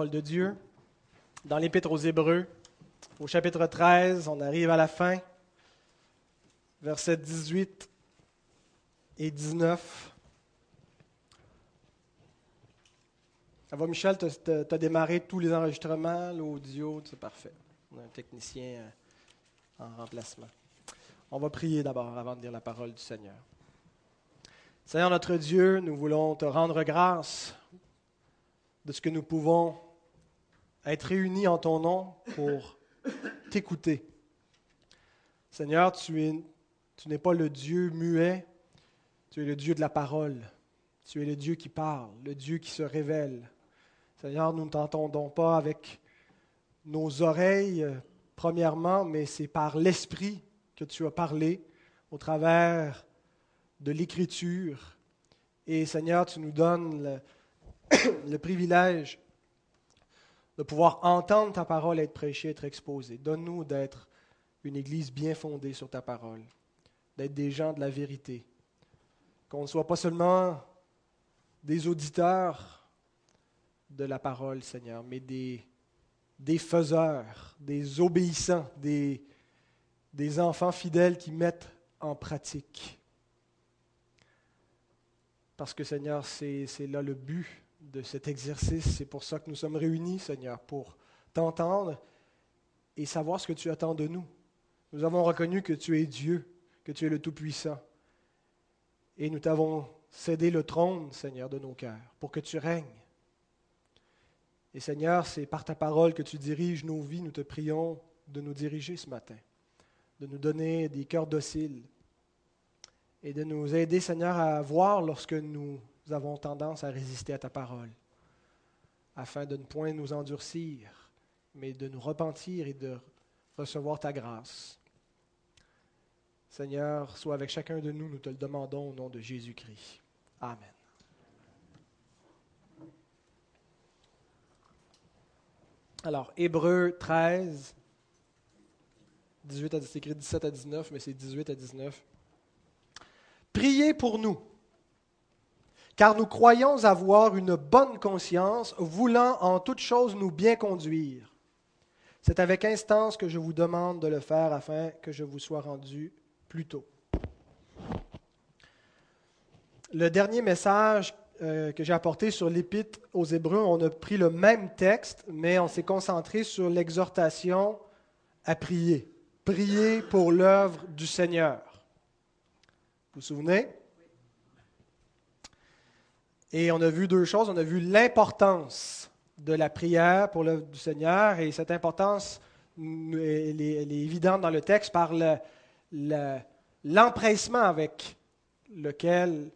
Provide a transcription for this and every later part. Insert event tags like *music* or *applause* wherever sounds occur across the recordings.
parole de Dieu. Dans l'Épître aux Hébreux, au chapitre 13, on arrive à la fin, versets 18 et 19. Ça va, Michel, tu as démarré tous les enregistrements, l'audio, c'est parfait. On a un technicien euh, en remplacement. On va prier d'abord avant de dire la parole du Seigneur. Seigneur notre Dieu, nous voulons te rendre grâce de ce que nous pouvons être réunis en ton nom pour t'écouter. Seigneur, tu, n'es pas le Dieu muet, tu es le Dieu de la parole. Tu es le Dieu qui parle, le Dieu qui se révèle. Seigneur, nous ne t'entendons pas avec nos oreilles, premièrement, mais c'est par l'Esprit que tu as parlé au travers de l'Écriture. Et Seigneur, tu nous donnes le, *coughs* privilège de pouvoir entendre ta parole être prêchée, être exposée. Donne-nous d'être une Église bien fondée sur ta parole, d'être des gens de la vérité, qu'on ne soit pas seulement des auditeurs de la parole, Seigneur, mais des, faiseurs, des obéissants, des enfants fidèles qui mettent en pratique parce que Seigneur, c'est là le but de cet exercice. C'est pour ça que nous sommes réunis, Seigneur, pour t'entendre et savoir ce que tu attends de nous. Nous avons reconnu que tu es Dieu, que tu es le Tout-Puissant. Et nous t'avons cédé le trône, Seigneur, de nos cœurs, pour que tu règnes. Et Seigneur, c'est par ta parole que tu diriges nos vies. Nous te prions de nous diriger ce matin, de nous donner des cœurs dociles, et de nous aider, Seigneur, à voir lorsque nous avons tendance à résister à ta parole, afin de ne point nous endurcir, mais de nous repentir et de recevoir ta grâce. Seigneur, sois avec chacun de nous, nous te le demandons au nom de Jésus-Christ. Amen. Alors, Hébreu 13, 18 à, écrit 17 à 19, mais c'est 18 à 19. Priez pour nous, car nous croyons avoir une bonne conscience, voulant en toute chose nous bien conduire. C'est avec instance que je vous demande de le faire afin que je vous sois rendu plus tôt. Le dernier message euh, que j'ai apporté sur l'épître aux Hébreux, on a pris le même texte, mais on s'est concentré sur l'exhortation à prier. Prier pour l'œuvre du Seigneur. Vous vous souvenez? Et on a vu deux choses. On a vu l'importance de la prière pour l'œuvre du Seigneur, et cette importance, elle est, évidente dans le texte par l'empressement avec lequel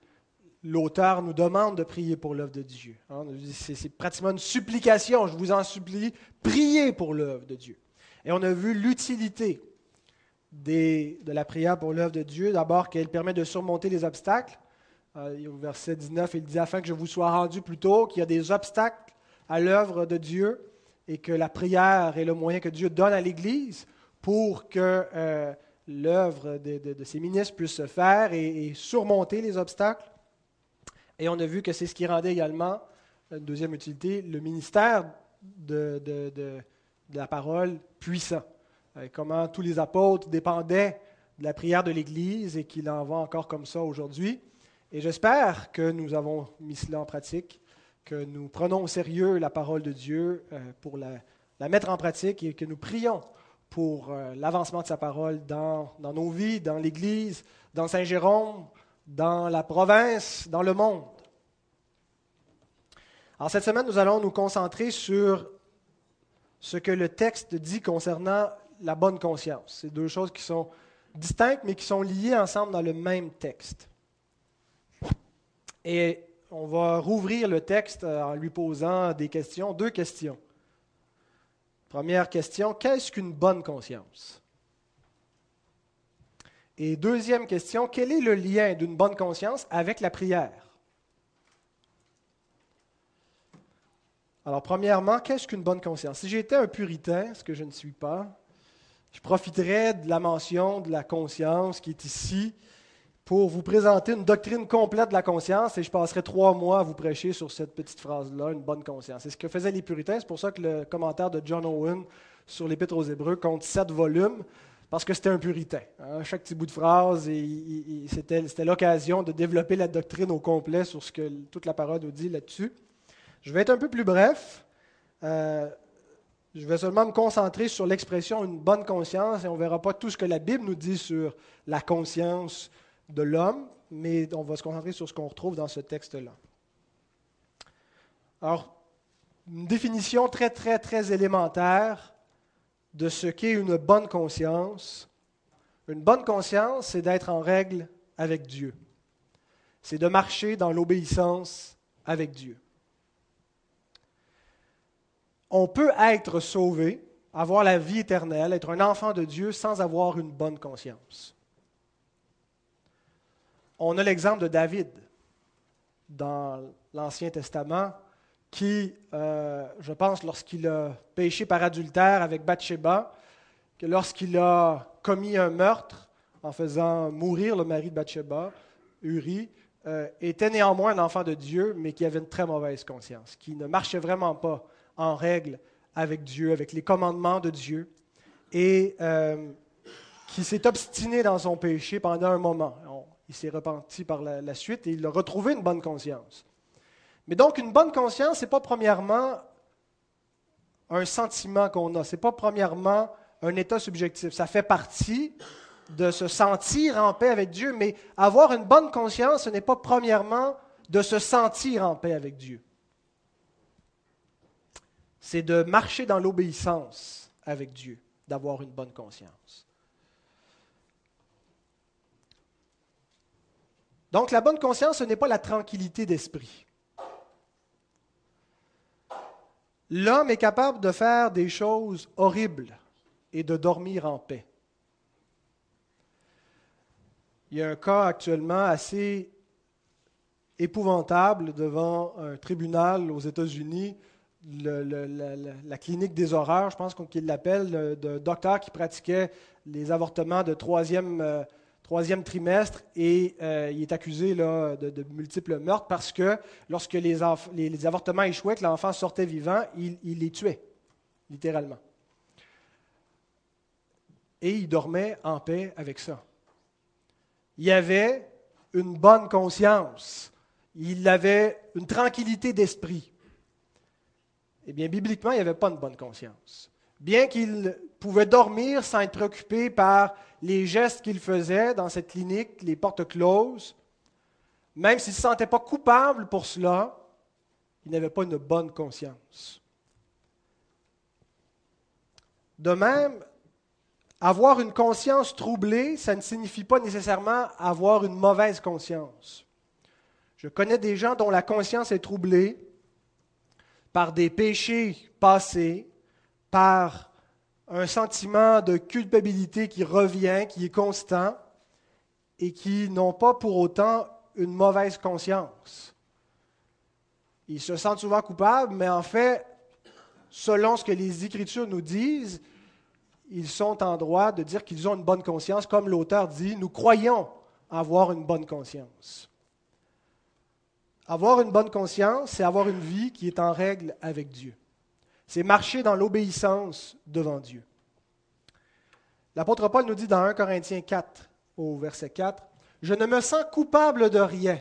l'auteur nous demande de prier pour l'œuvre de Dieu. Hein. C'est pratiquement une supplication. Je vous en supplie, priez pour l'œuvre de Dieu. Et on a vu l'utilité de la prière pour l'œuvre de Dieu. D'abord, qu'elle permet de surmonter les obstacles. Euh, au verset 19, il dit Afin que je vous sois rendu plus tôt, qu'il y a des obstacles à l'œuvre de Dieu et que la prière est le moyen que Dieu donne à l'Église pour que euh, l'œuvre de, ses ministres puisse se faire et, surmonter les obstacles. Et on a vu que c'est ce qui rendait également, une deuxième utilité, le ministère de, la parole puissant. Euh, comment tous les apôtres dépendaient de la prière de l'Église et qu'il en va encore comme ça aujourd'hui. Et j'espère que nous avons mis cela en pratique, que nous prenons au sérieux la parole de Dieu euh, pour la, mettre en pratique et que nous prions pour euh, l'avancement de sa parole dans, nos vies, dans l'Église, dans Saint-Jérôme, dans la province, dans le monde. Alors cette semaine, nous allons nous concentrer sur ce que le texte dit concernant la bonne conscience. C'est deux choses qui sont distinctes, mais qui sont liées ensemble dans le même texte. Et on va rouvrir le texte en lui posant des questions, deux questions. Première question, qu'est-ce qu'une bonne conscience? Et deuxième question, quel est le lien d'une bonne conscience avec la prière? Alors, premièrement, qu'est-ce qu'une bonne conscience? Si j'étais un puritain, ce que je ne suis pas, je profiterai de la mention de la conscience qui est ici pour vous présenter une doctrine complète de la conscience et je passerai trois mois à vous prêcher sur cette petite phrase-là, une bonne conscience. C'est ce que faisaient les puritains. C'est pour ça que le commentaire de John Owen sur l'Épître aux Hébreux compte sept volumes, parce que c'était un puritain. Hein. Chaque petit bout de phrase, c'était l'occasion de développer la doctrine au complet sur ce que toute la parole nous dit là-dessus. Je vais être un peu plus bref. Euh, je vais seulement me concentrer sur l'expression une bonne conscience et on ne verra pas tout ce que la Bible nous dit sur la conscience de l'homme, mais on va se concentrer sur ce qu'on retrouve dans ce texte-là. Alors, une définition très, très, très élémentaire de ce qu'est une bonne conscience. Une bonne conscience, c'est d'être en règle avec Dieu. C'est de marcher dans l'obéissance avec Dieu. On peut être sauvé, avoir la vie éternelle, être un enfant de Dieu sans avoir une bonne conscience on a l'exemple de David dans l'Ancien Testament qui, euh, je pense, lorsqu'il a péché par adultère avec Bathsheba, que lorsqu'il a commis un meurtre en faisant mourir le mari de Bathsheba, Uri, euh, était néanmoins un enfant de Dieu, mais qui avait une très mauvaise conscience, qui ne marchait vraiment pas en règle avec Dieu, avec les commandements de Dieu, et euh, qui s'est obstiné dans son péché pendant un moment il s'est repenti par la, suite et il a retrouvé une bonne conscience. Mais donc, une bonne conscience, ce n'est pas premièrement un sentiment qu'on a, ce n'est pas premièrement un état subjectif. Ça fait partie de se sentir en paix avec Dieu, mais avoir une bonne conscience, ce n'est pas premièrement de se sentir en paix avec Dieu. C'est de marcher dans l'obéissance avec Dieu, d'avoir une bonne conscience. Donc la bonne conscience, ce n'est pas la tranquillité d'esprit. L'homme est capable de faire des choses horribles et de dormir en paix. Il y a un cas actuellement assez épouvantable devant un tribunal aux États-Unis, la, clinique des horreurs, je pense qu'il l'appelle, de docteur qui pratiquait les avortements de troisième euh, troisième trimestre et euh, il est accusé de, multiples meurtres parce que lorsque les, les, avortements échouaient, que l'enfant sortait vivant, il, il, les tuait, littéralement. Et il dormait en paix avec ça. Il avait une bonne conscience, il avait une tranquillité d'esprit. Eh bien, bibliquement, il n'y avait pas une bonne conscience. Bien qu'il pouvait dormir sans être préoccupé par les gestes qu'il faisait dans cette clinique, les portes closes, même s'il ne se sentait pas coupable pour cela, il n'avait pas une bonne conscience. De même, avoir une conscience troublée, ça ne signifie pas nécessairement avoir une mauvaise conscience. Je connais des gens dont la conscience est troublée par des péchés passés, par un sentiment de culpabilité qui revient, qui est constant, et qui n'ont pas pour autant une mauvaise conscience. Ils se sentent souvent coupables, mais en fait, selon ce que les Écritures nous disent, ils sont en droit de dire qu'ils ont une bonne conscience, comme l'auteur dit, nous croyons avoir une bonne conscience. Avoir une bonne conscience, c'est avoir une vie qui est en règle avec Dieu. C'est marcher dans l'obéissance devant Dieu. L'apôtre Paul nous dit dans 1 Corinthiens 4, au verset 4, Je ne me sens coupable de rien,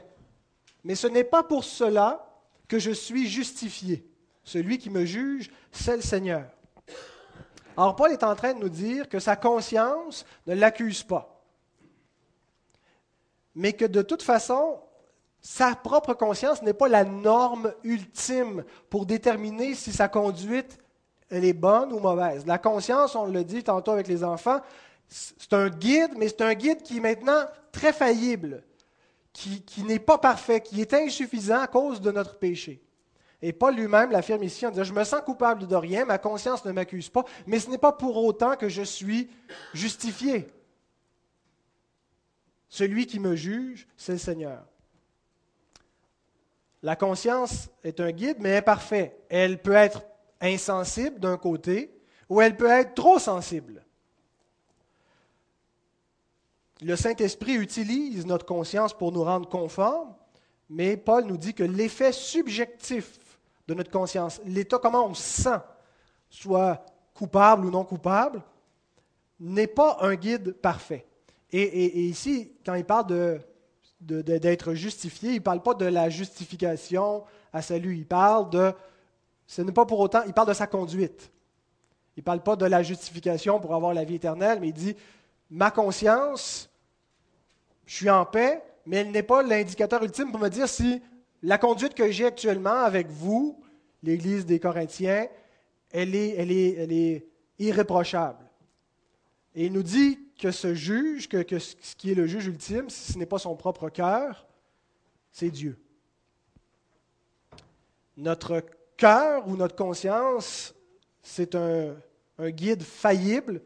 mais ce n'est pas pour cela que je suis justifié. Celui qui me juge, c'est le Seigneur. Alors Paul est en train de nous dire que sa conscience ne l'accuse pas, mais que de toute façon, sa propre conscience n'est pas la norme ultime pour déterminer si sa conduite est bonne ou mauvaise. La conscience, on le dit tantôt avec les enfants, c'est un guide, mais c'est un guide qui est maintenant très faillible, qui, qui n'est pas parfait, qui est insuffisant à cause de notre péché. Et Paul lui-même l'affirme ici en disant, je me sens coupable de rien, ma conscience ne m'accuse pas, mais ce n'est pas pour autant que je suis justifié. Celui qui me juge, c'est le Seigneur. La conscience est un guide, mais imparfait. Elle peut être insensible d'un côté, ou elle peut être trop sensible. le Saint-Esprit utilise notre conscience pour nous rendre conformes, mais Paul nous dit que l'effet subjectif de notre conscience, l'état comment on se sent, soit coupable ou non coupable, n'est pas un guide parfait. Et, ici, quand il parle d'être justifié, il ne parle pas de la justification à salut, il parle de, ce n'est pas pour autant, il parle de sa conduite. Il ne parle pas de la justification pour avoir la vie éternelle, mais il dit, ma conscience, je suis en paix, mais elle n'est pas l'indicateur ultime pour me dire si la conduite que j'ai actuellement avec vous, l'Église des Corinthiens, elle est, elle est, elle est irréprochable. Et il nous dit que ce juge, que, ce qui est le juge ultime, si ce n'est pas son propre cœur, c'est Dieu. Notre cœur ou notre conscience, c'est un guide faillible,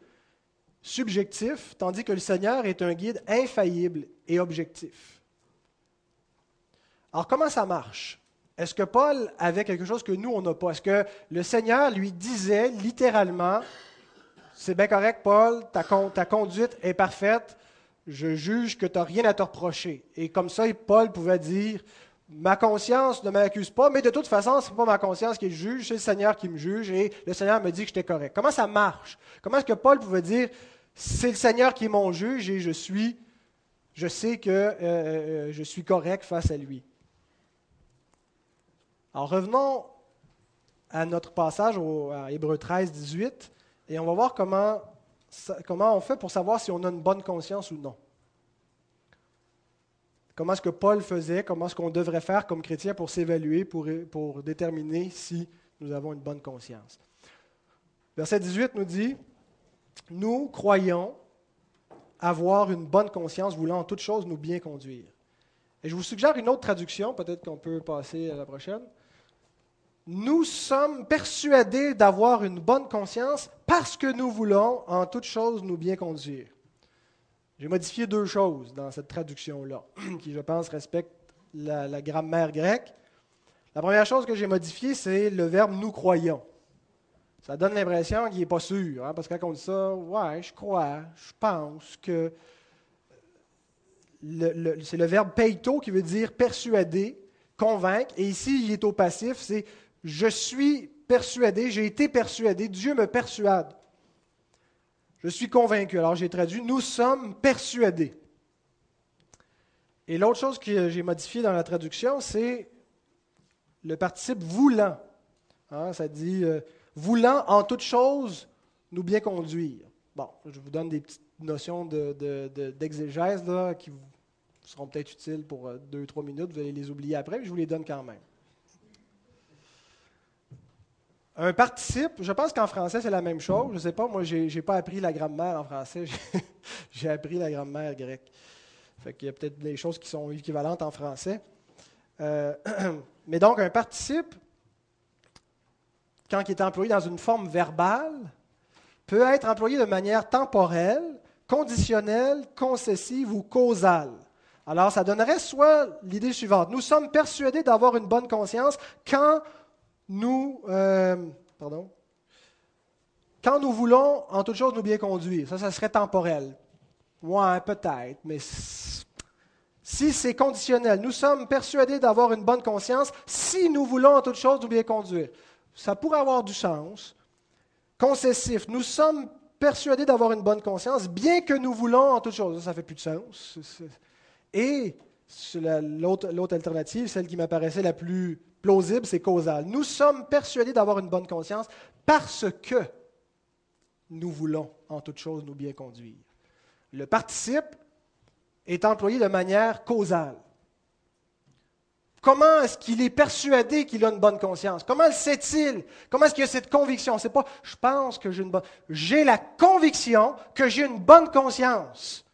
subjectif, tandis que le Seigneur est un guide infaillible et objectif. Alors comment ça marche? Est-ce que Paul avait quelque chose que nous, on n'a pas? Est-ce que le Seigneur lui disait littéralement, c'est bien correct, Paul, ta, conduite est parfaite, je juge que tu n'as rien à te reprocher. Et comme ça, Paul pouvait dire, ma conscience ne m'accuse pas, mais de toute façon, ce n'est pas ma conscience qui juge, c'est le Seigneur qui me juge, et le Seigneur me dit que j'étais correct. Comment ça marche? Comment est-ce que Paul pouvait dire, c'est le Seigneur qui est mon juge et je suis, je sais que euh, euh, je suis correct face à lui? Alors revenons à notre passage au, à Hébreu 13, 18. Et on va voir comment, comment on fait pour savoir si on a une bonne conscience ou non. Comment est-ce que Paul faisait, comment est-ce qu'on devrait faire comme chrétien pour s'évaluer, pour, pour déterminer si nous avons une bonne conscience. Verset 18 nous dit, Nous croyons avoir une bonne conscience, voulant en toute chose nous bien conduire. Et je vous suggère une autre traduction, peut-être qu'on peut passer à la prochaine nous sommes persuadés d'avoir une bonne conscience parce que nous voulons en toute chose nous bien conduire. J'ai modifié deux choses dans cette traduction-là, *clears throat* qui, je pense, respectent la, grammaire grecque. La première chose que j'ai modifiée, c'est le verbe nous croyons. Ça donne l'impression qu'il n'est pas sûr, hein, parce que quand on dit ça, ouais, je crois, je pense que. c'est le verbe peito qui veut dire persuader, convaincre, et ici, il est au passif, c'est je suis persuadé, j'ai été persuadé, Dieu me persuade. Je suis convaincu. Alors j'ai traduit, nous sommes persuadés. Et l'autre chose que j'ai modifiée dans la traduction, c'est le participe voulant. Hein, ça dit euh, voulant en toute chose nous bien conduire. Bon, je vous donne des petites notions d'exégèse de, qui seront peut-être utiles pour euh, deux, trois minutes. Vous allez les oublier après, mais je vous les donne quand même. Un participe, je pense qu'en français, c'est la même chose. Je ne sais pas, moi, je n'ai pas appris la grammaire en français. *laughs* J'ai appris la grammaire grecque. Fait qu'il y a peut-être des choses qui sont équivalentes en français. Euh, *clears throat* mais donc, un participe, quand il est employé dans une forme verbale, peut être employé de manière temporelle, conditionnelle, concessive ou causale. Alors, ça donnerait soit l'idée suivante. Nous sommes persuadés d'avoir une bonne conscience quand nous, euh, pardon, quand nous voulons en toute chose nous bien conduire, ça, ça serait temporel. Ouais, peut-être, mais si c'est conditionnel, nous sommes persuadés d'avoir une bonne conscience si nous voulons en toute chose nous bien conduire. Ça pourrait avoir du sens. Concessif, nous sommes persuadés d'avoir une bonne conscience, bien que nous voulons en toute chose. Ça, ne fait plus de sens. Et l'autre alternative, celle qui m'apparaissait la plus plausible, c'est causal. Nous sommes persuadés d'avoir une bonne conscience parce que nous voulons en toute chose nous bien conduire. Le participe est employé de manière causale. Comment est-ce qu'il est persuadé qu'il a une bonne conscience? Comment le sait-il? Comment est-ce qu'il a cette conviction? C'est pas je pense que j'ai une bonne. J'ai la conviction que j'ai une bonne conscience.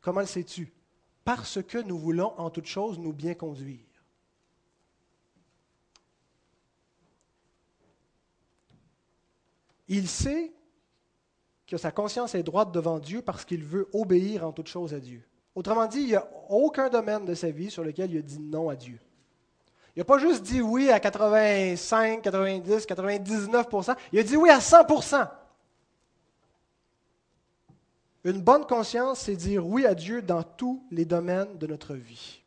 Comment le sais-tu? Parce que nous voulons en toute chose nous bien conduire. Il sait que sa conscience est droite devant Dieu parce qu'il veut obéir en toute chose à Dieu. Autrement dit, il n'y a aucun domaine de sa vie sur lequel il a dit non à Dieu. Il n'a pas juste dit oui à 85, 90, 99% il a dit oui à 100% Une bonne conscience, c'est dire oui à Dieu dans tous les domaines de notre vie.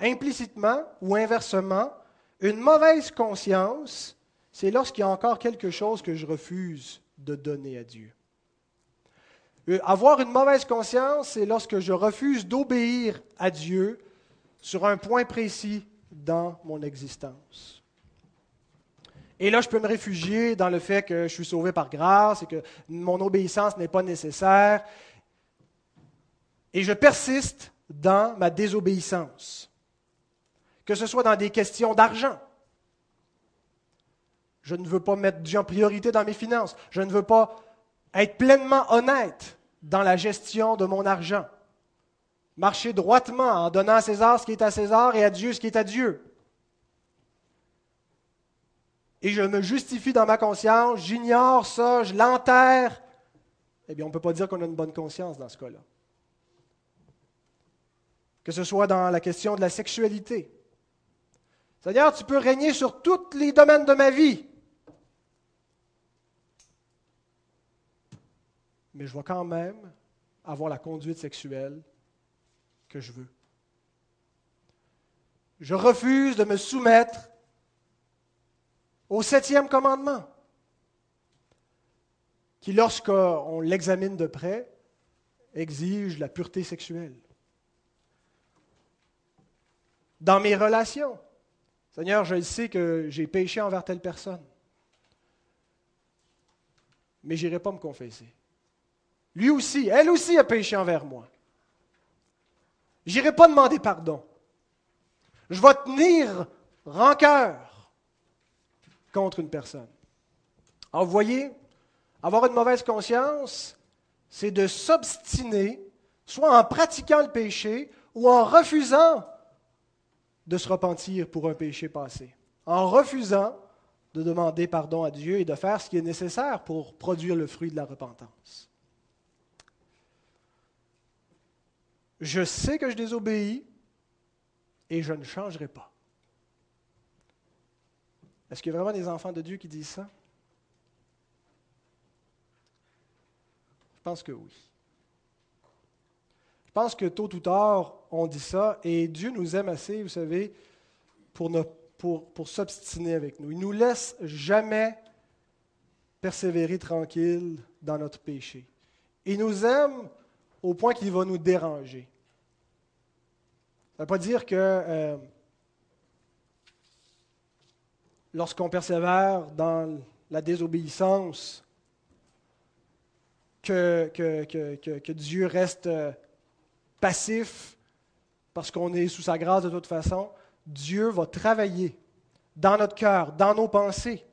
Implicitement ou inversement, une mauvaise conscience, c'est lorsqu'il y a encore quelque chose que je refuse de donner à Dieu. Euh, avoir une mauvaise conscience, c'est lorsque je refuse d'obéir à Dieu sur un point précis dans mon existence. Et là, je peux me réfugier dans le fait que je suis sauvé par grâce et que mon obéissance n'est pas nécessaire. Et je persiste dans ma désobéissance. Que ce soit dans des questions d'argent. Je ne veux pas mettre Dieu en priorité dans mes finances. Je ne veux pas être pleinement honnête dans la gestion de mon argent. Marcher droitement en donnant à César ce qui est à César et à Dieu ce qui est à Dieu. Et je me justifie dans ma conscience, j'ignore ça, je l'enterre. Eh bien, on ne peut pas dire qu'on a une bonne conscience dans ce cas-là. Que ce soit dans la question de la sexualité. C'est-à-dire, tu peux régner sur tous les domaines de ma vie. Mais je vais quand même avoir la conduite sexuelle que je veux. Je refuse de me soumettre au septième commandement, qui, lorsqu'on l'examine de près, exige la pureté sexuelle. Dans mes relations, Seigneur, je sais que j'ai péché envers telle personne, mais je n'irai pas me confesser. Lui aussi, elle aussi a péché envers moi. Je n'irai pas demander pardon. Je vais tenir rancœur contre une personne. Alors vous voyez, avoir une mauvaise conscience, c'est de s'obstiner, soit en pratiquant le péché ou en refusant de se repentir pour un péché passé, en refusant de demander pardon à Dieu et de faire ce qui est nécessaire pour produire le fruit de la repentance. Je sais que je désobéis et je ne changerai pas. Est-ce qu'il y a vraiment des enfants de Dieu qui disent ça? Je pense que oui. Je pense que tôt ou tard, on dit ça, et Dieu nous aime assez, vous savez, pour, s'obstiner avec nous. Il ne nous laisse jamais persévérer tranquille dans notre péché. Il nous aime au point qu'il va nous déranger. Ça ne veut pas dire que euh, lorsqu'on persévère dans la désobéissance, que, que, Dieu reste euh, passif parce qu'on est sous sa grâce de toute façon. Dieu va travailler dans notre cœur, dans nos pensées,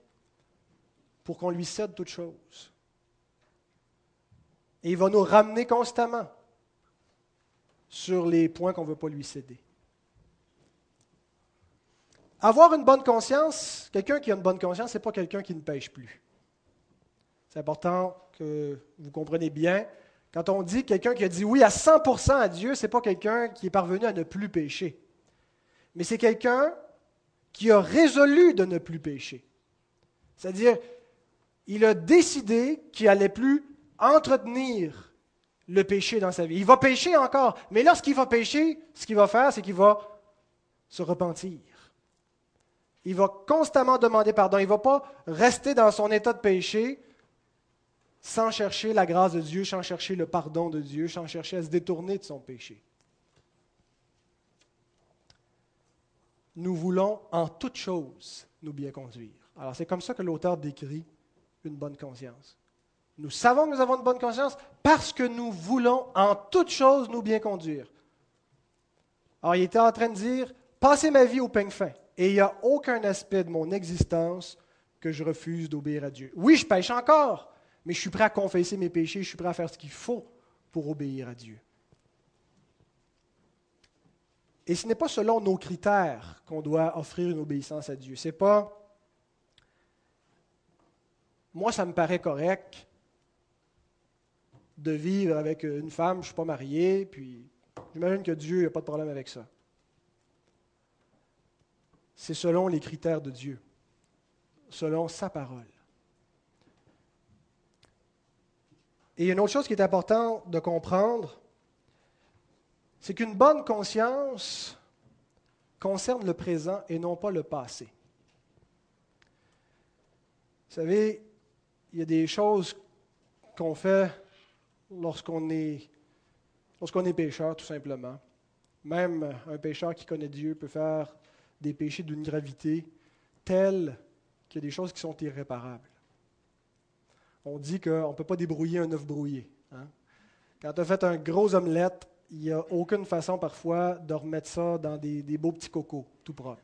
pour qu'on lui cède toute chose. Et il va nous ramener constamment sur les points qu'on ne veut pas lui céder. Avoir une bonne conscience, quelqu'un qui a une bonne conscience, ce n'est pas quelqu'un qui ne pêche plus. C'est important que vous compreniez bien. Quand on dit quelqu'un qui a dit oui à 100% à Dieu, ce n'est pas quelqu'un qui est parvenu à ne plus pécher. Mais c'est quelqu'un qui a résolu de ne plus pécher. C'est-à-dire, il a décidé qu'il n'allait plus entretenir le péché dans sa vie. Il va pécher encore, mais lorsqu'il va pécher, ce qu'il va faire, c'est qu'il va se repentir. Il va constamment demander pardon. Il ne va pas rester dans son état de péché sans chercher la grâce de Dieu, sans chercher le pardon de Dieu, sans chercher à se détourner de son péché. Nous voulons en toute chose nous bien conduire. Alors c'est comme ça que l'auteur décrit une bonne conscience. Nous savons que nous avons une bonne conscience parce que nous voulons en toute chose nous bien conduire. Alors, il était en train de dire, passez ma vie au peigne fin, et il n'y a aucun aspect de mon existence que je refuse d'obéir à Dieu. Oui, je pêche encore, mais je suis prêt à confesser mes péchés, je suis prêt à faire ce qu'il faut pour obéir à Dieu. Et ce n'est pas selon nos critères qu'on doit offrir une obéissance à Dieu. C'est pas moi, ça me paraît correct, de vivre avec une femme, je ne suis pas marié, puis j'imagine que Dieu n'a pas de problème avec ça. C'est selon les critères de Dieu, selon sa parole. Et une autre chose qui est importante de comprendre, c'est qu'une bonne conscience concerne le présent et non pas le passé. Vous savez, il y a des choses qu'on fait lorsqu'on est, lorsqu'on est pécheur, tout simplement. Même un pécheur qui connaît Dieu peut faire des péchés d'une gravité telle qu'il y a des choses qui sont irréparables. On dit qu'on ne peut pas débrouiller un œuf brouillé. Hein. Quand tu as fait un gros omelette, il n'y a aucune façon parfois de remettre ça dans des, des beaux petits cocos, tout propres.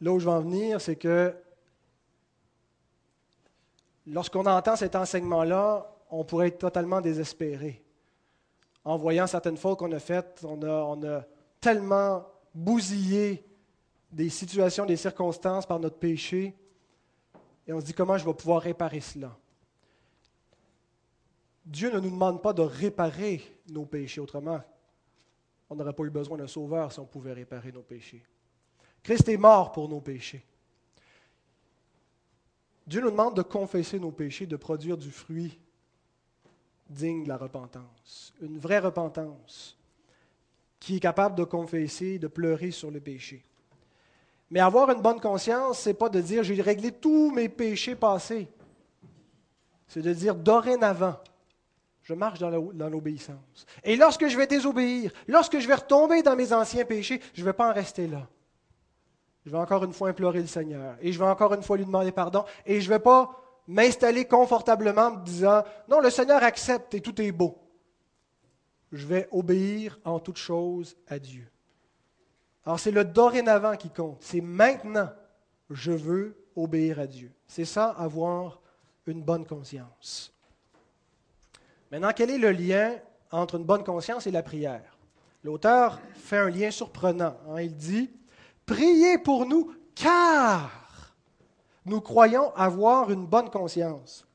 Là où je veux en venir, c'est que lorsqu'on entend cet enseignement-là, on pourrait être totalement désespéré. En voyant certaines fautes qu'on a faites, on a, tellement bousillé des situations, des circonstances par notre péché, et on se dit comment je vais pouvoir réparer cela? Dieu ne nous demande pas de réparer nos péchés, autrement, on n'aurait pas eu besoin d'un sauveur si on pouvait réparer nos péchés. Christ est mort pour nos péchés. Dieu nous demande de confesser nos péchés, de produire du fruit digne de la repentance, une vraie repentance qui est capable de confesser, de pleurer sur le péché. Mais avoir une bonne conscience, ce n'est pas de dire j'ai réglé tous mes péchés passés. C'est de dire dorénavant, je marche dans l'obéissance. Et lorsque je vais désobéir, lorsque je vais retomber dans mes anciens péchés, je ne vais pas en rester là. Je vais encore une fois implorer le Seigneur. Et je vais encore une fois lui demander pardon. Et je ne vais pas m'installer confortablement en me disant, non, le Seigneur accepte et tout est beau. Je vais obéir en toute chose à Dieu. Alors c'est le dorénavant qui compte. C'est maintenant, je veux obéir à Dieu. C'est ça, avoir une bonne conscience. Maintenant, quel est le lien entre une bonne conscience et la prière? L'auteur fait un lien surprenant. Hein. Il dit, Priez pour nous, car nous croyons avoir une bonne conscience.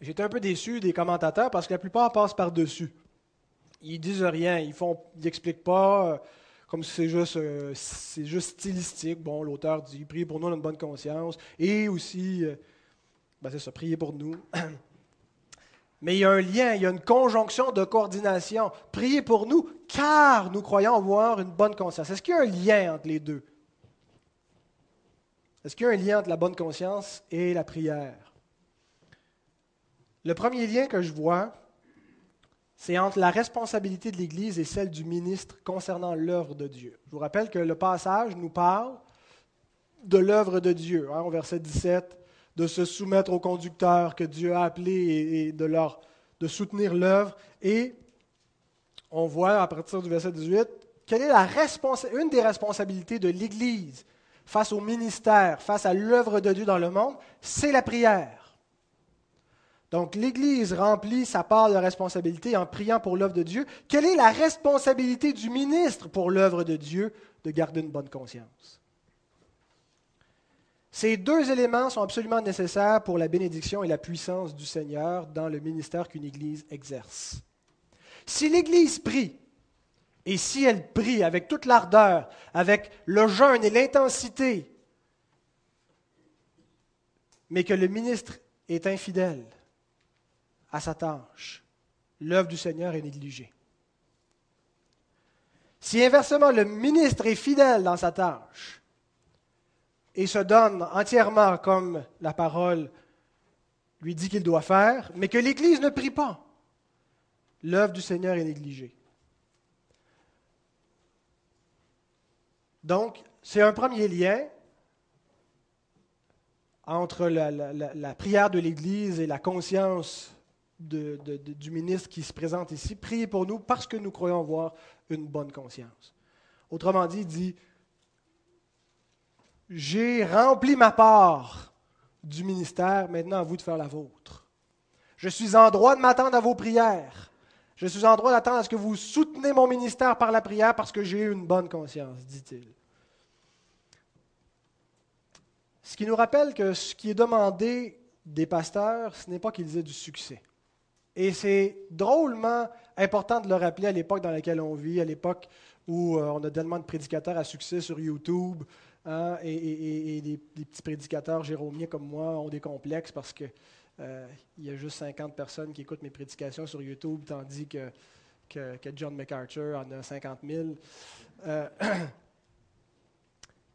J'étais un peu déçu des commentateurs parce que la plupart passent par-dessus. Ils disent rien, ils n'expliquent pas, euh, comme si euh, c'est juste stylistique. Bon, l'auteur dit priez pour nous, une bonne conscience, et aussi, euh, ben c'est ça, priez pour nous. *clears throat* Mais il y a un lien, il y a une conjonction de coordination. Priez pour nous, car nous croyons avoir une bonne conscience. Est-ce qu'il y a un lien entre les deux? Est-ce qu'il y a un lien entre la bonne conscience et la prière? Le premier lien que je vois, c'est entre la responsabilité de l'Église et celle du ministre concernant l'œuvre de Dieu. Je vous rappelle que le passage nous parle de l'œuvre de Dieu. Hein, au verset 17, de se soumettre aux conducteurs que Dieu a appelés et, de, soutenir l'œuvre. Et on voit à partir du verset 18 quelle est la une des responsabilités de l'Église face au ministère, face à l'œuvre de Dieu dans le monde, c'est la prière. Donc l'Église remplit sa part de responsabilité en priant pour l'œuvre de Dieu. Quelle est la responsabilité du ministre pour l'œuvre de Dieu de garder une bonne conscience? Ces deux éléments sont absolument nécessaires pour la bénédiction et la puissance du Seigneur dans le ministère qu'une Église exerce. Si l'Église prie, et si elle prie avec toute l'ardeur, avec le jeûne et l'intensité, mais que le ministre est infidèle à sa tâche, l'œuvre du Seigneur est négligée. Si inversement le ministre est fidèle dans sa tâche, et se donne entièrement comme la parole lui dit qu'il doit faire, mais que l'Église ne prie pas, l'œuvre du Seigneur est négligée. Donc, c'est un premier lien entre la, prière de l'Église et la conscience du ministre qui se présente ici. Priez pour nous parce que nous croyons avoir une bonne conscience. Autrement dit, il dit, j'ai rempli ma part du ministère, maintenant à vous de faire la vôtre. Je suis en droit de m'attendre à vos prières. Je suis en droit d'attendre à ce que vous soutenez mon ministère par la prière parce que j'ai une bonne conscience, dit-il. Ce qui nous rappelle que ce qui est demandé des pasteurs, ce n'est pas qu'ils aient du succès. Et c'est drôlement important de le rappeler à l'époque dans laquelle on vit, à l'époque où euh, on a tellement de prédicateurs à succès sur YouTube, hein, et, des, petits prédicateurs jéromiens comme moi ont des complexes parce que il y a juste 50 personnes qui écoutent mes prédications sur YouTube, tandis que, que, John MacArthur en a 50 000. *clears throat*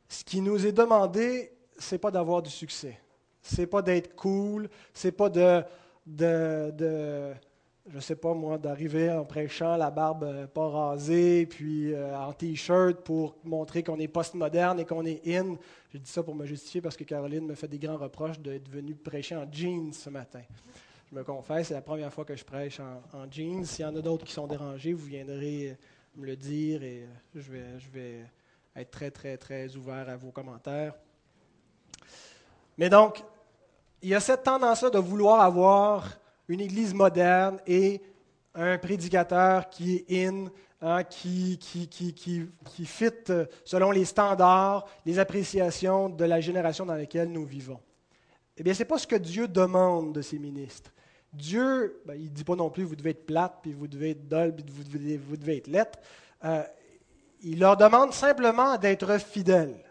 ce qui nous est demandé, c'est pas d'avoir du succès. C'est pas d'être cool. C'est pas de, de, de je sais pas moi, d'arriver en prêchant la barbe euh, pas rasée, puis euh, en t-shirt pour montrer qu'on est postmoderne et qu'on est in. Je dis ça pour me justifier parce que Caroline me fait des grands reproches d'être venue prêcher en jeans ce matin. Je me confesse, c'est la première fois que je prêche en, jeans. S'il y en a d'autres qui sont dérangés, vous viendrez me le dire et je vais, je vais être très, très, très ouvert à vos commentaires. Mais donc, il y a cette tendance-là de vouloir avoir une église moderne et un prédicateur qui est in, hein, qui, qui, qui, qui, fit euh, selon les standards, les appréciations de la génération dans laquelle nous vivons. Eh bien, ce n'est pas ce que Dieu demande de ses ministres. Dieu, ben, il ne dit pas non plus vous devez être plate, puis vous devez être dol, puis vous devez, vous devez être lettre. Euh, il leur demande simplement d'être fidèles.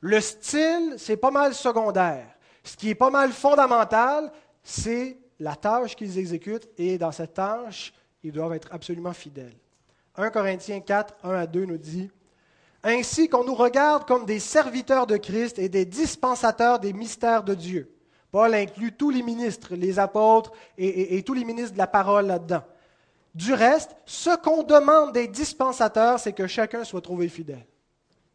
Le style, c'est pas mal secondaire. Ce qui est pas mal fondamental, c'est la tâche qu'ils exécutent et dans cette tâche, ils doivent être absolument fidèles. 1 Corinthiens 4, 1 à 2 nous dit Ainsi qu'on nous regarde comme des serviteurs de Christ et des dispensateurs des mystères de Dieu. Paul inclut tous les ministres, les apôtres et, et tous les ministres de la parole là-dedans. Du reste, ce qu'on demande des dispensateurs, c'est que chacun soit trouvé fidèle.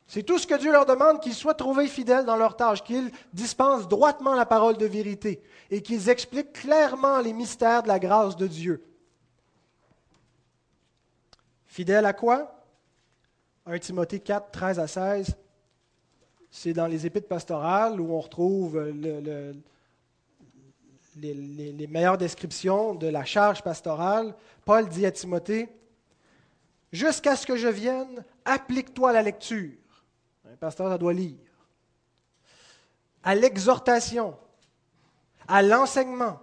C'est tout ce que Dieu leur demande, qu'ils soient trouvés fidèles dans leur tâche, qu'ils dispensent droitement la parole de vérité et qu'ils expliquent clairement les mystères de la grâce de Dieu. Fidèle à quoi? 1 Timothée 4, 13 à 16. C'est dans les épîtres pastorales où on retrouve le, les, meilleures descriptions de la charge pastorale, Paul dit à Timothée, Jusqu'à ce que je vienne, applique-toi à la lecture. Un pasteur, ça doit lire. À l'exhortation, à l'enseignement.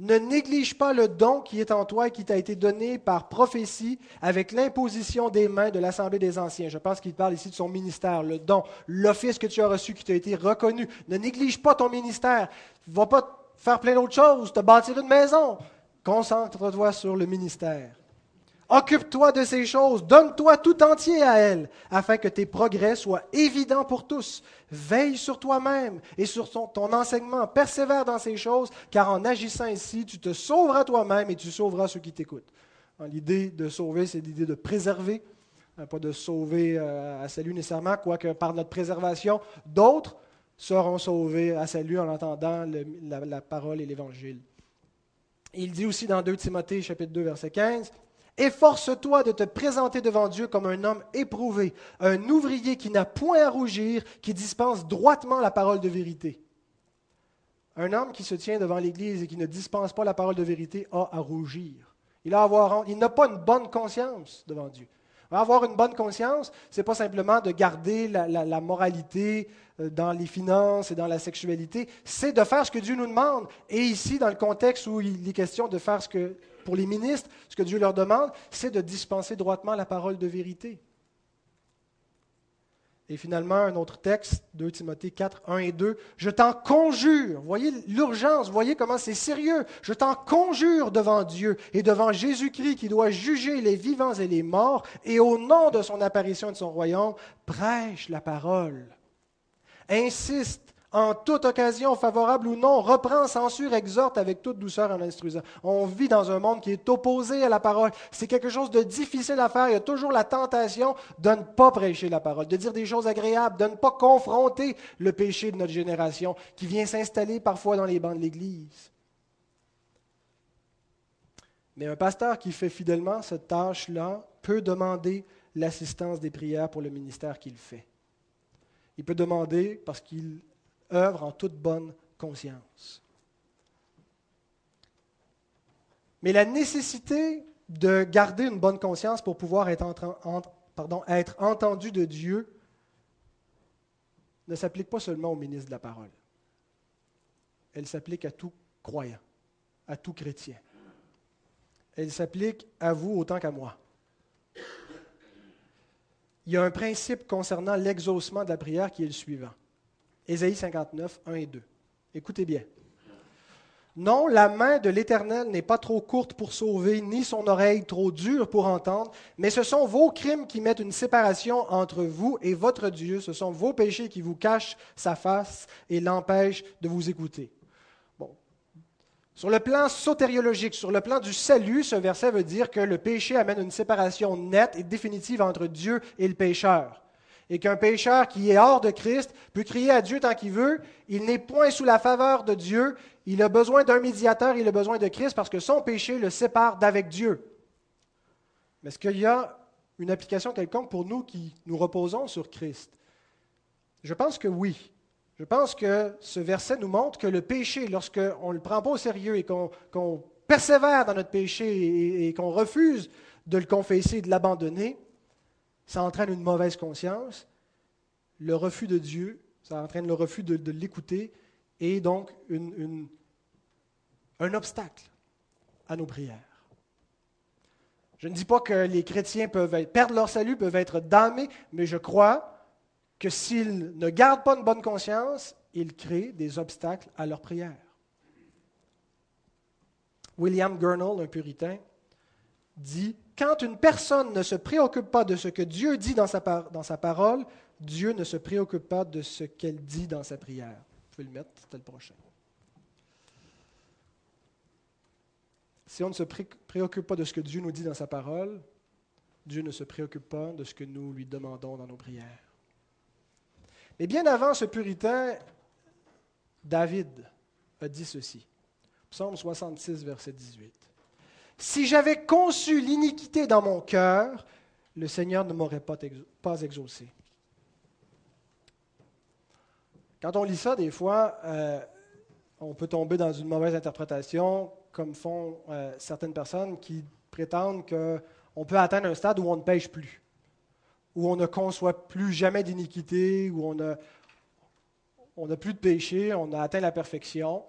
Ne néglige pas le don qui est en toi et qui t'a été donné par prophétie avec l'imposition des mains de l'Assemblée des Anciens. Je pense qu'il parle ici de son ministère, le don, l'office que tu as reçu qui t'a été reconnu. Ne néglige pas ton ministère. Va pas faire plein d'autres choses, te bâtir une maison. Concentre-toi sur le ministère. Occupe-toi de ces choses, donne-toi tout entier à elles, afin que tes progrès soient évidents pour tous. Veille sur toi-même et sur ton, enseignement, persévère dans ces choses, car en agissant ainsi, tu te sauveras toi-même et tu sauveras ceux qui t'écoutent. L'idée de sauver, c'est l'idée de préserver, hein, pas de sauver euh, à salut nécessairement, quoique par notre préservation, d'autres seront sauvés à salut en entendant la, parole et l'évangile. Il dit aussi dans 2 Timothée chapitre 2 verset 15, Efforce-toi de te présenter devant Dieu comme un homme éprouvé, un ouvrier qui n'a point à rougir, qui dispense droitement la parole de vérité. Un homme qui se tient devant l'Église et qui ne dispense pas la parole de vérité a à rougir. Il n'a pas une bonne conscience devant Dieu. Avoir une bonne conscience, ce n'est pas simplement de garder la, moralité euh, dans les finances et dans la sexualité, c'est de faire ce que Dieu nous demande. Et ici, dans le contexte où il est question de faire ce que, pour les ministres, ce que Dieu leur demande, c'est de dispenser droitement la parole de vérité. Et finalement, un autre texte, 2 Timothée 4, 1 et 2. Je t'en conjure, voyez l'urgence, voyez comment c'est sérieux. Je t'en conjure devant Dieu et devant Jésus-Christ qui doit juger les vivants et les morts, et au nom de son apparition et de son royaume, prêche la parole. Insiste en toute occasion, favorable ou non, reprend, censure, exhorte avec toute douceur en instruisant. On vit dans un monde qui est opposé à la parole. C'est quelque chose de difficile à faire. Il y a toujours la tentation de ne pas prêcher la parole, de dire des choses agréables, de ne pas confronter le péché de notre génération qui vient s'installer parfois dans les bancs de l'Église. Mais un pasteur qui fait fidèlement cette tâche-là peut demander l'assistance des prières pour le ministère qu'il fait. Il peut demander, parce qu'il œuvre en toute bonne conscience. Mais la nécessité de garder une bonne conscience pour pouvoir être, entendu de Dieu ne s'applique pas seulement au ministre de la parole. Elle s'applique à tout croyant, à tout chrétien. Elle s'applique à vous autant qu'à moi. il y a un principe concernant l'exaucement de la prière qui est le suivant. Ésaïe 59, 1 et 2. Écoutez bien. Non, la main de l'Éternel n'est pas trop courte pour sauver, ni son oreille trop dure pour entendre, mais ce sont vos crimes qui mettent une séparation entre vous et votre Dieu, ce sont vos péchés qui vous cachent sa face et l'empêchent de vous écouter. Bon. Sur le plan sotériologique, sur le plan du salut, ce verset veut dire que le péché amène une séparation nette et définitive entre Dieu et le pécheur et qu'un pécheur qui est hors de Christ peut crier à Dieu tant qu'il veut, il n'est point sous la faveur de Dieu, il a besoin d'un médiateur, il a besoin de Christ parce que son péché le sépare d'avec Dieu. Mais est-ce qu'il y a une application quelconque pour nous qui nous reposons sur Christ? Je pense que oui. Je pense que ce verset nous montre que le péché, lorsqu'on ne le prend pas au sérieux et qu'on persévère dans notre péché et, et qu'on refuse de le confesser et de l'abandonner, ça entraîne une mauvaise conscience, le refus de Dieu, ça entraîne le refus de, l'écouter et donc un obstacle à nos prières. Je ne dis pas que les chrétiens peuvent perdre leur salut, peuvent être damnés, mais je crois que s'ils ne gardent pas une bonne conscience, ils créent des obstacles à leur prière. William Gurnall, un puritain, dit quand une personne ne se préoccupe pas de ce que Dieu dit dans sa, dans sa parole, Dieu ne se préoccupe pas de ce qu'elle dit dans sa prière. Vous pouvez le mettre, c'était le prochain. Si on ne se préoccupe pas de ce que Dieu nous dit dans sa parole, Dieu ne se préoccupe pas de ce que nous lui demandons dans nos prières. Mais bien avant ce puritain, David a dit ceci. Psaume 66, verset 18. Si j'avais conçu l'iniquité dans mon cœur, le Seigneur ne m'aurait pas, exaucé. Quand on lit ça, des fois, euh, on peut tomber dans une mauvaise interprétation, comme font euh, certaines personnes qui prétendent qu'on peut atteindre un stade où on ne pêche plus, où on ne conçoit plus jamais d'iniquité, où on n'a plus de péché, on a atteint la perfection,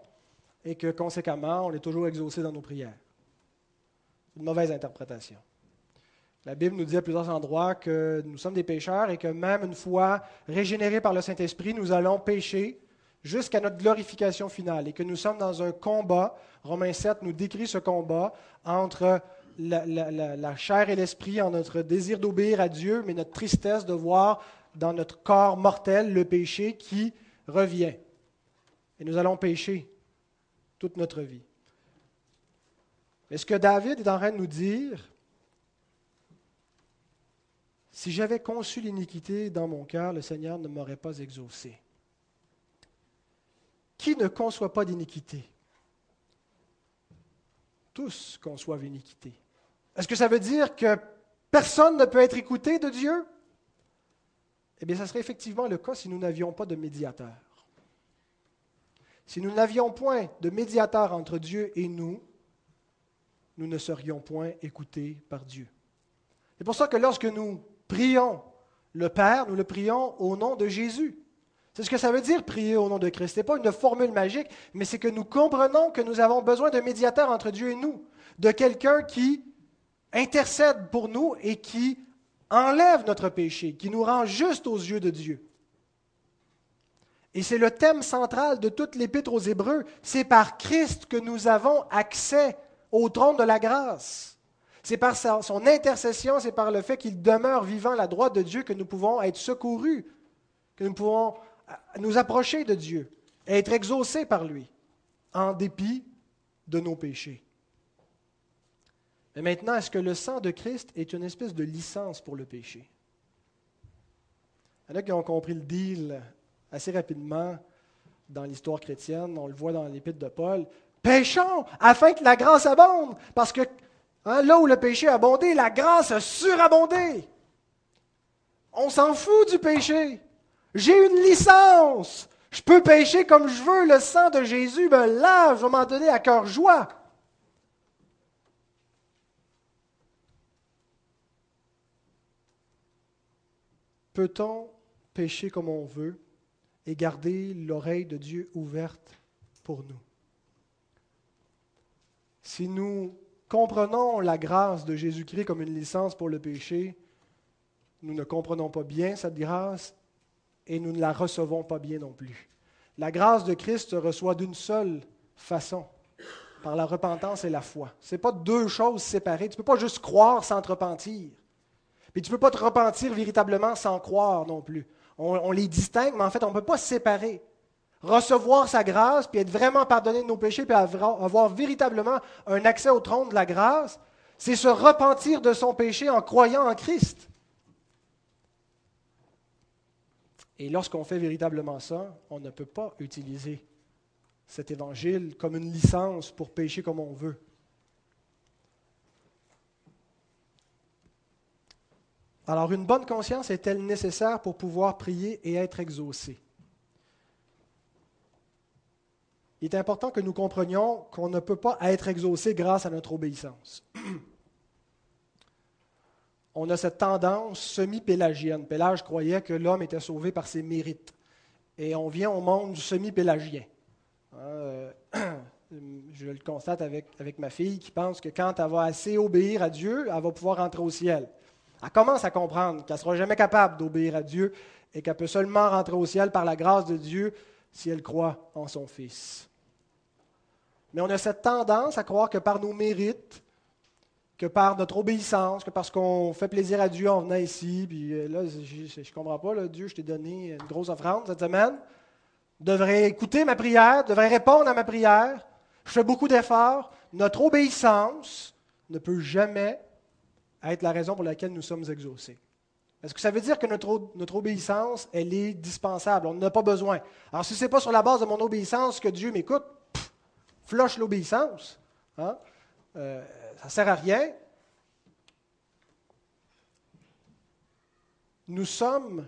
et que conséquemment, on est toujours exaucé dans nos prières une mauvaise interprétation. La Bible nous dit à plusieurs endroits que nous sommes des pécheurs et que même une fois régénérés par le Saint-Esprit, nous allons pécher jusqu'à notre glorification finale et que nous sommes dans un combat. Romains 7 nous décrit ce combat entre la, la chair et l'esprit, en notre désir d'obéir à Dieu, mais notre tristesse de voir dans notre corps mortel le péché qui revient. Et nous allons pécher toute notre vie. Mais ce que David est en train de nous dire, si j'avais conçu l'iniquité dans mon cœur, le Seigneur ne m'aurait pas exaucé. Qui ne conçoit pas d'iniquité? Tous conçoivent l'iniquité. Est-ce que ça veut dire que personne ne peut être écouté de Dieu? Eh bien, ça serait effectivement le cas si nous n'avions pas de médiateur. Si nous n'avions point de médiateur entre Dieu et nous, nous ne serions point écoutés par Dieu. C'est pour ça que lorsque nous prions le Père, nous le prions au nom de Jésus. C'est ce que ça veut dire prier au nom de Christ. Ce n'est pas une formule magique, mais c'est que nous comprenons que nous avons besoin d'un médiateur entre Dieu et nous, de quelqu'un qui intercède pour nous et qui enlève notre péché, qui nous rend juste aux yeux de Dieu. Et c'est le thème central de toute l'épître aux Hébreux. C'est par Christ que nous avons accès au trône de la grâce. C'est par son intercession, c'est par le fait qu'il demeure vivant à la droite de Dieu que nous pouvons être secourus, que nous pouvons euh, nous approcher de Dieu et être exaucés par lui, en dépit de nos péchés. Mais maintenant, est-ce que le sang de Christ est une espèce de licence pour le péché? Il y a qui ont compris le deal assez rapidement dans l'histoire chrétienne. On le voit dans l'épître de Paul. Péchons afin que la grâce abonde. Parce que hein, là où le péché a abondé, la grâce a surabondé. On s'en fout du péché. J'ai une licence. Je peux pécher comme je veux. Le sang de Jésus me lave. Je vais m'en donner à cœur joie. Peut-on pécher comme on veut et garder l'oreille de Dieu ouverte pour nous? Si nous comprenons la grâce de Jésus-Christ comme une licence pour le péché, nous ne comprenons pas bien cette grâce et nous ne la recevons pas bien non plus. La grâce de Christ se reçoit d'une seule façon, par la repentance et la foi. Ce n'est pas deux choses séparées. Tu ne peux pas juste croire sans te repentir. Puis tu ne peux pas te repentir véritablement sans croire non plus. On, on les distingue, mais en fait, on ne peut pas se séparer. Recevoir sa grâce, puis être vraiment pardonné de nos péchés, puis avoir, véritablement un accès au trône de la grâce, c'est se repentir de son péché en croyant en Christ. Et lorsqu'on fait véritablement ça, on ne peut pas utiliser cet évangile comme une licence pour pécher comme on veut. Alors, une bonne conscience est-elle nécessaire pour pouvoir prier et être exaucé Il est important que nous comprenions qu'on ne peut pas être exaucé grâce à notre obéissance. *clears throat* on a cette tendance semi-pélagienne. Pélage croyait que l'homme était sauvé par ses mérites. Et on vient au monde semi-pélagien. Euh, *clears throat* je le constate avec, avec ma fille qui pense que quand elle va assez obéir à Dieu, elle va pouvoir entrer au ciel. Elle commence à comprendre qu'elle ne sera jamais capable d'obéir à Dieu et qu'elle peut seulement rentrer au ciel par la grâce de Dieu si elle croit en son Fils. Mais on a cette tendance à croire que par nos mérites, que par notre obéissance, que parce qu'on fait plaisir à Dieu en venant ici, puis euh, là, je ne comprends pas, là, Dieu, je t'ai donné une grosse offrande cette semaine, devrait écouter ma prière, devrait répondre à ma prière, je fais beaucoup d'efforts, notre obéissance ne peut jamais être la raison pour laquelle nous sommes exaucés. Est-ce que ça veut dire que notre, notre obéissance, elle est dispensable? On n'en a pas besoin. Alors, si ce n'est pas sur la base de mon obéissance que Dieu m'écoute, floche l'obéissance. Hein? Euh, ça ne sert à rien. Nous sommes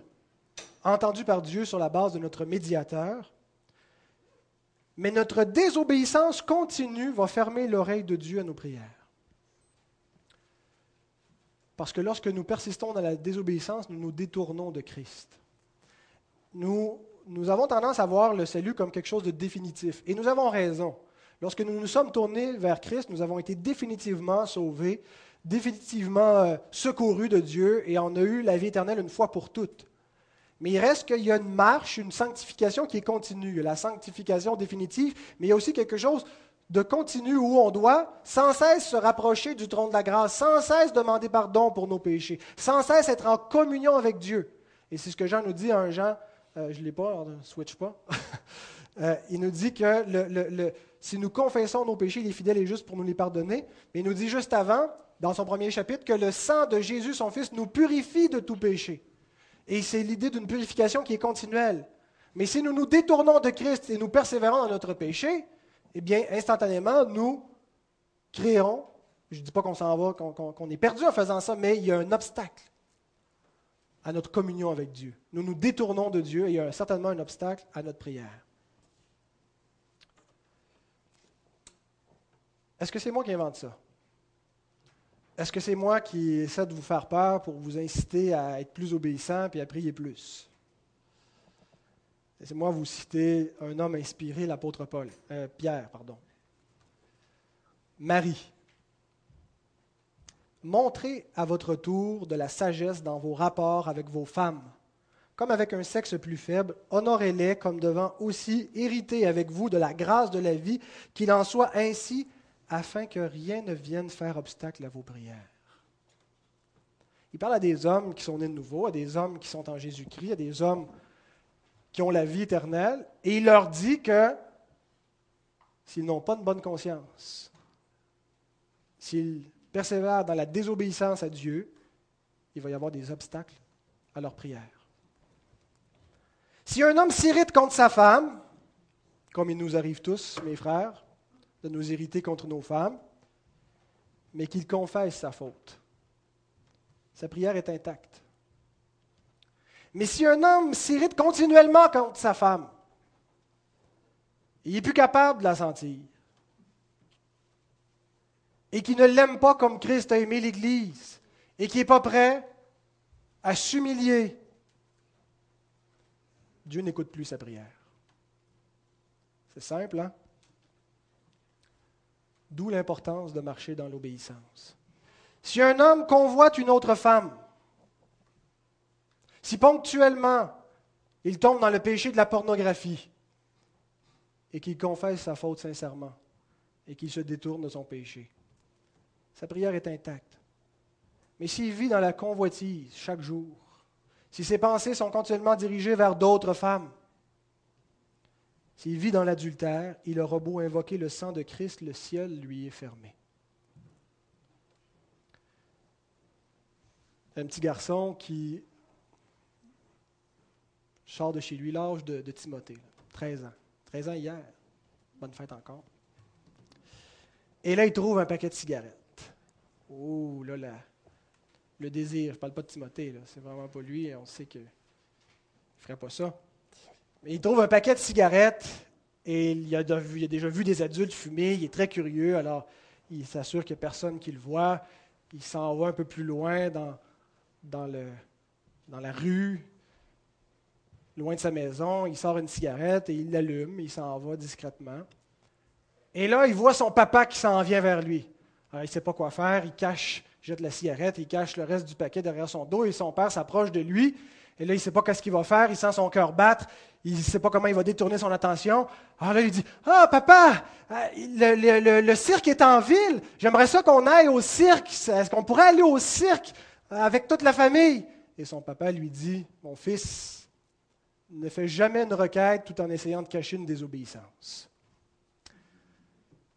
entendus par Dieu sur la base de notre médiateur, mais notre désobéissance continue va fermer l'oreille de Dieu à nos prières. Parce que lorsque nous persistons dans la désobéissance, nous nous détournons de Christ. Nous, nous avons tendance à voir le salut comme quelque chose de définitif. Et nous avons raison. Lorsque nous nous sommes tournés vers Christ, nous avons été définitivement sauvés, définitivement euh, secourus de Dieu et on a eu la vie éternelle une fois pour toutes. Mais il reste qu'il y a une marche, une sanctification qui est continue. la sanctification définitive, mais il y a aussi quelque chose de continu où on doit sans cesse se rapprocher du trône de la grâce, sans cesse demander pardon pour nos péchés, sans cesse être en communion avec Dieu. Et c'est ce que Jean nous dit un Jean, euh, je ne l'ai pas, ne switch pas. *laughs* Euh, il nous dit que le, si nous confessons nos péchés, il est fidèle et juste pour nous les pardonner. Mais il nous dit juste avant, dans son premier chapitre, que le sang de Jésus, son Fils, nous purifie de tout péché. Et c'est l'idée d'une purification qui est continuelle. Mais si nous nous détournons de Christ et nous persévérons dans notre péché, eh bien, instantanément, nous créons, je ne dis pas qu'on s'en va, qu'on est perdu en faisant ça, mais il y a un obstacle à notre communion avec Dieu. Nous nous détournons de Dieu et il y a certainement un obstacle à notre prière. Est-ce que c'est moi qui invente ça? Est-ce que c'est moi qui essaie de vous faire peur pour vous inciter à être plus obéissant et à prier plus? Laissez-moi vous citer un homme inspiré, l'apôtre Paul, euh, Pierre, pardon. Marie, montrez à votre tour de la sagesse dans vos rapports avec vos femmes. Comme avec un sexe plus faible, honorez-les comme devant aussi hériter avec vous de la grâce de la vie, qu'il en soit ainsi afin que rien ne vienne faire obstacle à vos prières. Il parle à des hommes qui sont nés de nouveau, à des hommes qui sont en Jésus-Christ, à des hommes qui ont la vie éternelle, et il leur dit que s'ils n'ont pas de bonne conscience, s'ils persévèrent dans la désobéissance à Dieu, il va y avoir des obstacles à leur prière. Si un homme s'irrite contre sa femme, comme il nous arrive tous, mes frères, de nous irriter contre nos femmes, mais qu'il confesse sa faute. Sa prière est intacte. Mais si un homme s'irrite continuellement contre sa femme, il n'est plus capable de la sentir, et qui ne l'aime pas comme Christ a aimé l'Église, et qui n'est pas prêt à s'humilier, Dieu n'écoute plus sa prière. C'est simple, hein? D'où l'importance de marcher dans l'obéissance. Si un homme convoite une autre femme, si ponctuellement il tombe dans le péché de la pornographie et qu'il confesse sa faute sincèrement et qu'il se détourne de son péché, sa prière est intacte. Mais s'il vit dans la convoitise chaque jour, si ses pensées sont continuellement dirigées vers d'autres femmes, s'il vit dans l'adultère, il aura beau invoquer le sang de Christ, le ciel lui est fermé. Un petit garçon qui sort de chez lui l'âge de, Timothée, 13 ans. 13 ans hier. Bonne fête encore. Et là, il trouve un paquet de cigarettes. Oh là là. Le désir, je ne parle pas de Timothée, c'est vraiment pas lui, on sait qu'il ne ferait pas ça. Il trouve un paquet de cigarettes et il a, déjà vu des adultes fumer, il est très curieux, alors il s'assure qu'il n'y a personne qui le voit. Il s'en va un peu plus loin dans, la rue, loin de sa maison, il sort une cigarette et il l'allume, il s'en va discrètement. Et là, il voit son papa qui s'en vient vers lui. il ne sait pas quoi faire, il cache, jette la cigarette, il cache le reste du paquet derrière son dos et son père s'approche de lui. Et là, il ne sait pas qu'est-ce qu'il va faire, il sent son cœur battre, il ne sait pas comment il va détourner son attention. Alors là, il dit Ah, papa, euh, le, le cirque est en ville, j'aimerais ça qu'on aille au cirque. Est-ce qu'on pourrait aller au cirque avec toute la famille Et son papa lui dit Mon fils, ne fais jamais une requête tout en essayant de cacher une désobéissance.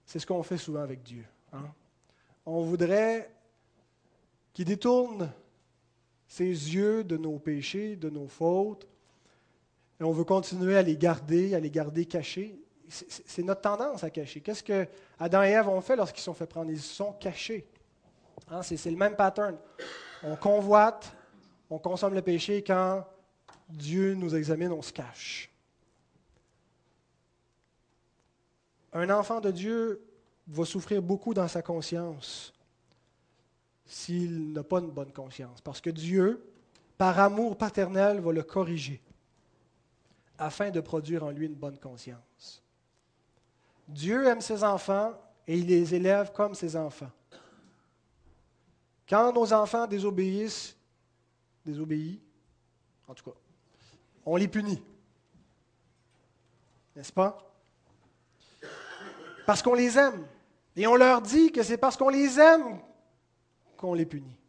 C'est ce qu'on fait souvent avec Dieu. Hein. On voudrait qu'il détourne ses yeux de nos péchés, de nos fautes, et on veut continuer à les garder, à les garder cachés. C'est notre tendance à cacher. Qu'est-ce que Adam et Ève ont fait lorsqu'ils sont fait prendre? Ils sont cachés. Hein, c'est le même pattern. On convoite, on consomme le péché quand Dieu nous examine, on se cache. Un enfant de Dieu va souffrir beaucoup dans sa conscience s'il n'a pas une bonne conscience, parce que Dieu, par amour paternel, va le corriger afin de produire en lui une bonne conscience. Dieu aime ses enfants et il les élève comme ses enfants. Quand nos enfants désobéissent, désobéissent, en tout cas, on les punit. N'est-ce pas? Parce qu'on les aime. Et on leur dit que c'est parce qu'on les aime qu'on les punit.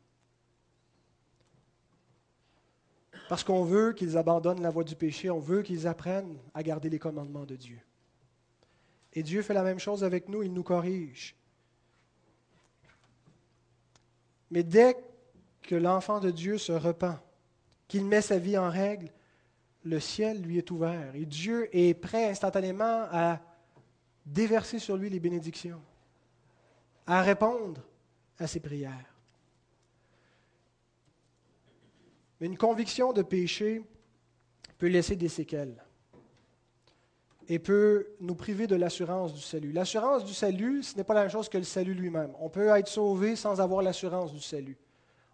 Parce qu'on veut qu'ils abandonnent la voie du péché, on veut qu'ils apprennent à garder les commandements de Dieu. Et Dieu fait la même chose avec nous, il nous corrige. Mais dès que l'enfant de Dieu se repent, qu'il met sa vie en règle, le ciel lui est ouvert et Dieu est prêt instantanément à déverser sur lui les bénédictions, à répondre à ses prières. Mais une conviction de péché peut laisser des séquelles et peut nous priver de l'assurance du salut. L'assurance du salut, ce n'est pas la même chose que le salut lui-même. On peut être sauvé sans avoir l'assurance du salut.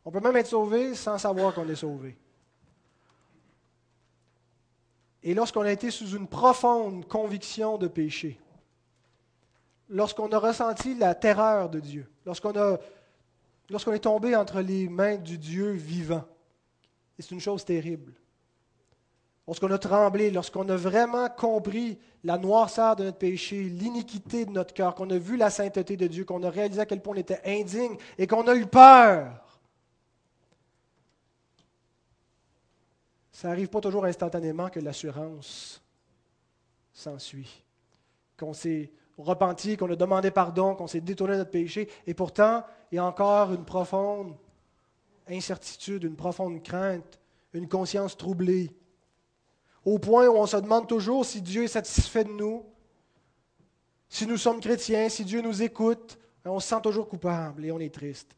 On peut même être sauvé sans savoir qu'on est sauvé. Et lorsqu'on a été sous une profonde conviction de péché, lorsqu'on a ressenti la terreur de Dieu, lorsqu'on est tombé entre les mains du Dieu vivant, et c'est une chose terrible. Lorsqu'on a tremblé, lorsqu'on a vraiment compris la noirceur de notre péché, l'iniquité de notre cœur, qu'on a vu la sainteté de Dieu, qu'on a réalisé à quel point on était indigne et qu'on a eu peur, ça n'arrive pas toujours instantanément que l'assurance s'ensuit. Qu'on s'est repenti, qu'on a demandé pardon, qu'on s'est détourné de notre péché, et pourtant, il y a encore une profonde incertitude, une profonde crainte, une conscience troublée, au point où on se demande toujours si Dieu est satisfait de nous, si nous sommes chrétiens, si Dieu nous écoute, on se sent toujours coupable et on est triste.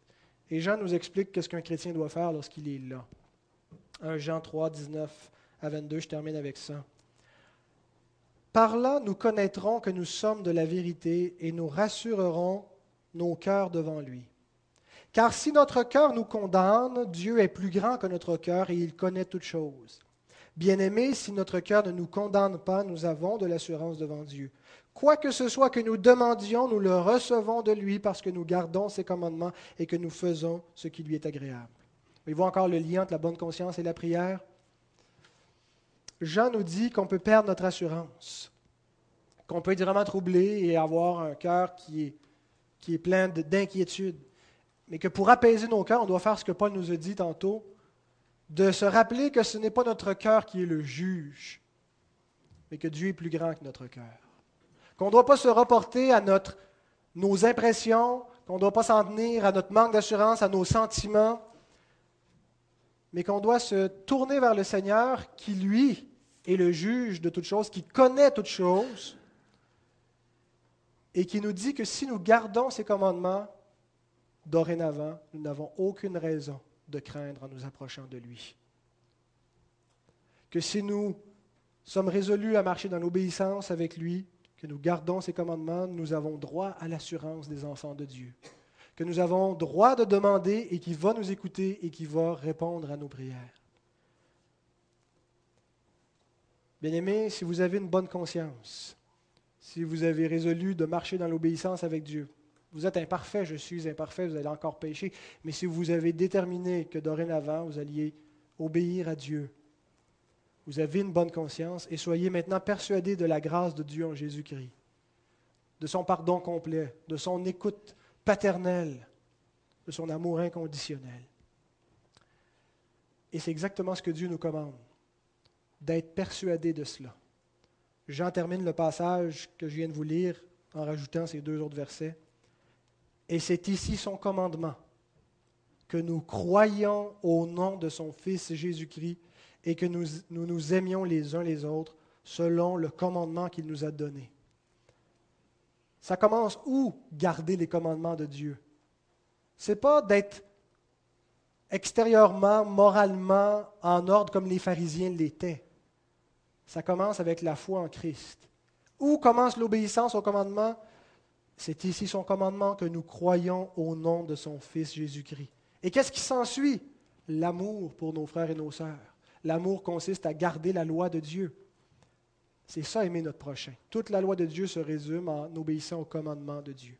Et Jean nous explique qu'est-ce qu'un chrétien doit faire lorsqu'il est là. 1 Jean 3, 19 à 22, je termine avec ça. Par là, nous connaîtrons que nous sommes de la vérité et nous rassurerons nos cœurs devant lui. Car si notre cœur nous condamne, Dieu est plus grand que notre cœur et il connaît toutes choses. Bien-aimés, si notre cœur ne nous condamne pas, nous avons de l'assurance devant Dieu. Quoi que ce soit que nous demandions, nous le recevons de lui parce que nous gardons ses commandements et que nous faisons ce qui lui est agréable. Voit encore le lien entre la bonne conscience et la prière? Jean nous dit qu'on peut perdre notre assurance, qu'on peut être vraiment troublé et avoir un cœur qui est plein d'inquiétude, mais que pour apaiser nos cœurs, on doit faire ce que Paul nous a dit tantôt, de se rappeler que ce n'est pas notre cœur qui est le juge, mais que Dieu est plus grand que notre cœur. Qu'on ne doit pas se reporter à notre, nos impressions, qu'on ne doit pas s'en tenir à notre manque d'assurance, à nos sentiments, mais qu'on doit se tourner vers le Seigneur qui, lui, est le juge de toutes choses, qui connaît toutes choses, et qui nous dit que si nous gardons ses commandements, dorénavant, nous n'avons aucune raison de craindre en nous approchant de lui. Que si nous sommes résolus à marcher dans l'obéissance avec lui, que nous gardons ses commandements, nous avons droit à l'assurance des enfants de Dieu. Que nous avons droit de demander et qui va nous écouter et qui va répondre à nos prières. Bien-aimés, si vous avez une bonne conscience, si vous avez résolu de marcher dans l'obéissance avec Dieu, vous êtes imparfait, je suis imparfait, vous allez encore pécher, mais si vous avez déterminé que dorénavant, vous alliez obéir à Dieu, vous avez une bonne conscience et soyez maintenant persuadés de la grâce de Dieu en Jésus-Christ, de son pardon complet, de son écoute paternelle, de son amour inconditionnel. Et c'est exactement ce que Dieu nous commande, d'être persuadés de cela. J'en termine le passage que je viens de vous lire en rajoutant ces deux autres versets. Et c'est ici son commandement, que nous croyons au nom de son Fils Jésus-Christ et que nous, nous, aimions les uns les autres selon le commandement qu'il nous a donné. Ça commence où garder les commandements de Dieu? Ce n'est pas d'être extérieurement, moralement en ordre comme les pharisiens l'étaient. Ça commence avec la foi en Christ. Où commence l'obéissance au commandement? C'est ici son commandement que nous croyons au nom de son Fils Jésus-Christ. Et qu'est-ce qui s'ensuit? L'amour pour nos frères et nos sœurs. L'amour consiste à garder la loi de Dieu. C'est ça aimer notre prochain. Toute la loi de Dieu se résume en obéissant aux commandements de Dieu.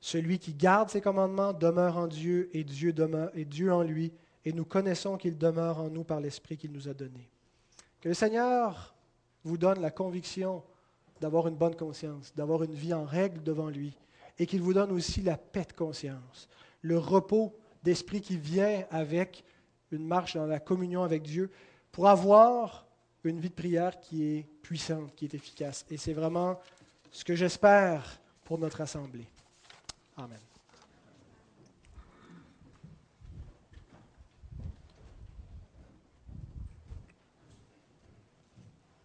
Celui qui garde ses commandements demeure en Dieu et Dieu, demeure, et Dieu en lui, et nous connaissons qu'il demeure en nous par l'Esprit qu'il nous a donné. Que le Seigneur vous donne la conviction d'avoir une bonne conscience, d'avoir une vie en règle devant lui, et qu'il vous donne aussi la paix de conscience, le repos d'esprit qui vient avec une marche dans la communion avec Dieu, pour avoir une vie de prière qui est puissante, qui est efficace. Et c'est vraiment ce que j'espère pour notre assemblée. Amen.